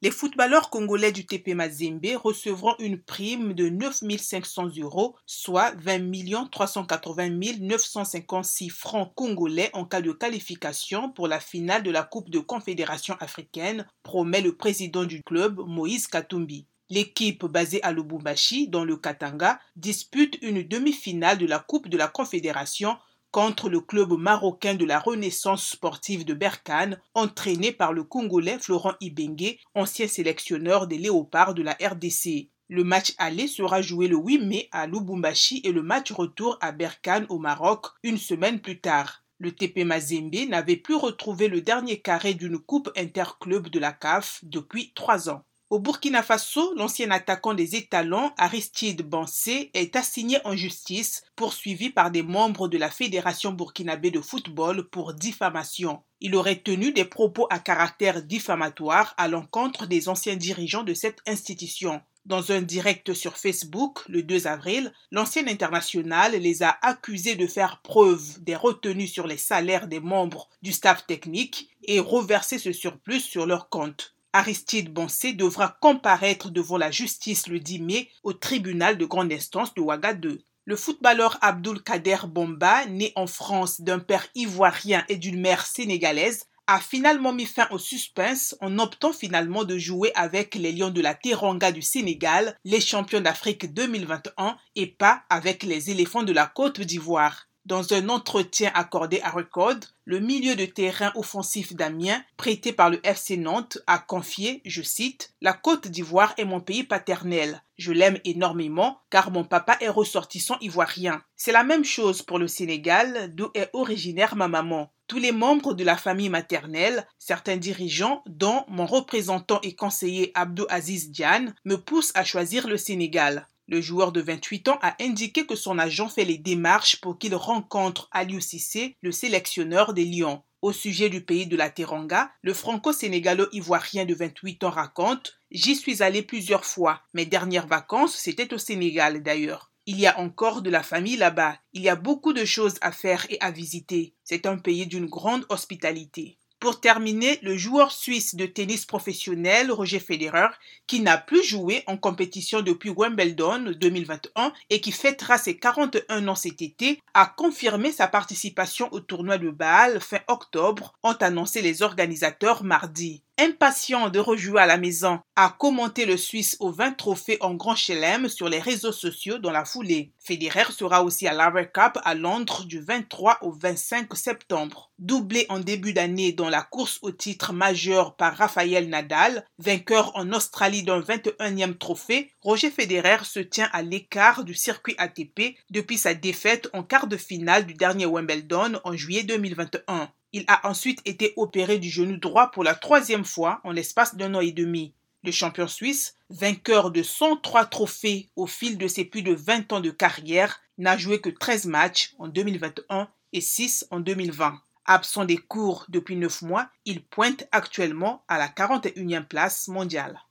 Les footballeurs congolais du TP Mazembe recevront une prime de 9 500 euros, soit 20 380 956 francs congolais en cas de qualification pour la finale de la Coupe de Confédération africaine, promet le président du club, Moïse Katumbi. L'équipe basée à Lubumbashi, dans le Katanga, dispute une demi-finale de la Coupe de la Confédération contre le club marocain de la Renaissance sportive de Berkane, entraîné par le Congolais Florent Ibengue, ancien sélectionneur des Léopards de la RDC. Le match aller sera joué le 8 mai à Lubumbashi et le match retour à Berkane au Maroc une semaine plus tard. Le TP Mazembe n'avait plus retrouvé le dernier carré d'une coupe interclub de la CAF depuis trois ans. Au Burkina Faso, l'ancien attaquant des étalons Aristide Bansé est assigné en justice, poursuivi par des membres de la Fédération burkinabé de football pour diffamation. Il aurait tenu des propos à caractère diffamatoire à l'encontre des anciens dirigeants de cette institution. Dans un direct sur Facebook le 2 avril, l'ancien international les a accusés de faire preuve des retenues sur les salaires des membres du staff technique et reverser ce surplus sur leur compte. Aristide Bonsé devra comparaître devant la justice le 10 mai au tribunal de grande instance de Ouagadougou. Le footballeur Abdul Kader Bomba, né en France d'un père ivoirien et d'une mère sénégalaise, a finalement mis fin au suspense en optant finalement de jouer avec les Lions de la Teranga du Sénégal, les champions d'Afrique 2021, et pas avec les éléphants de la Côte d'Ivoire. Dans un entretien accordé à Record, le milieu de terrain offensif d'Amiens, prêté par le FC Nantes, a confié, je cite, La Côte d'Ivoire est mon pays paternel. Je l'aime énormément car mon papa est ressortissant ivoirien. C'est la même chose pour le Sénégal, d'où est originaire ma maman. Tous les membres de la famille maternelle, certains dirigeants, dont mon représentant et conseiller Abdou Aziz Diane, me poussent à choisir le Sénégal. Le joueur de 28 ans a indiqué que son agent fait les démarches pour qu'il rencontre Aliou Cissé, le sélectionneur des Lions. Au sujet du pays de la Teranga, le franco-sénégalo-ivoirien de 28 ans raconte J'y suis allé plusieurs fois. Mes dernières vacances, c'était au Sénégal d'ailleurs. Il y a encore de la famille là-bas. Il y a beaucoup de choses à faire et à visiter. C'est un pays d'une grande hospitalité. Pour terminer, le joueur suisse de tennis professionnel Roger Federer, qui n'a plus joué en compétition depuis Wimbledon 2021 et qui fêtera ses 41 ans cet été, a confirmé sa participation au tournoi de Bâle fin octobre, ont annoncé les organisateurs mardi impatient de rejouer à la maison, a commenté le Suisse au 20 trophées en Grand Chelem sur les réseaux sociaux dans la foulée. Federer sera aussi à l'Aver Cup à Londres du 23 au 25 septembre. Doublé en début d'année dans la course au titre majeur par Rafael Nadal, vainqueur en Australie d'un 21e trophée, Roger Federer se tient à l'écart du circuit ATP depuis sa défaite en quart de finale du dernier Wimbledon en juillet 2021. Il a ensuite été opéré du genou droit pour la troisième fois en l'espace d'un an et demi. Le champion suisse, vainqueur de 103 trophées au fil de ses plus de 20 ans de carrière, n'a joué que 13 matchs en 2021 et 6 en 2020. Absent des cours depuis 9 mois, il pointe actuellement à la 41e place mondiale.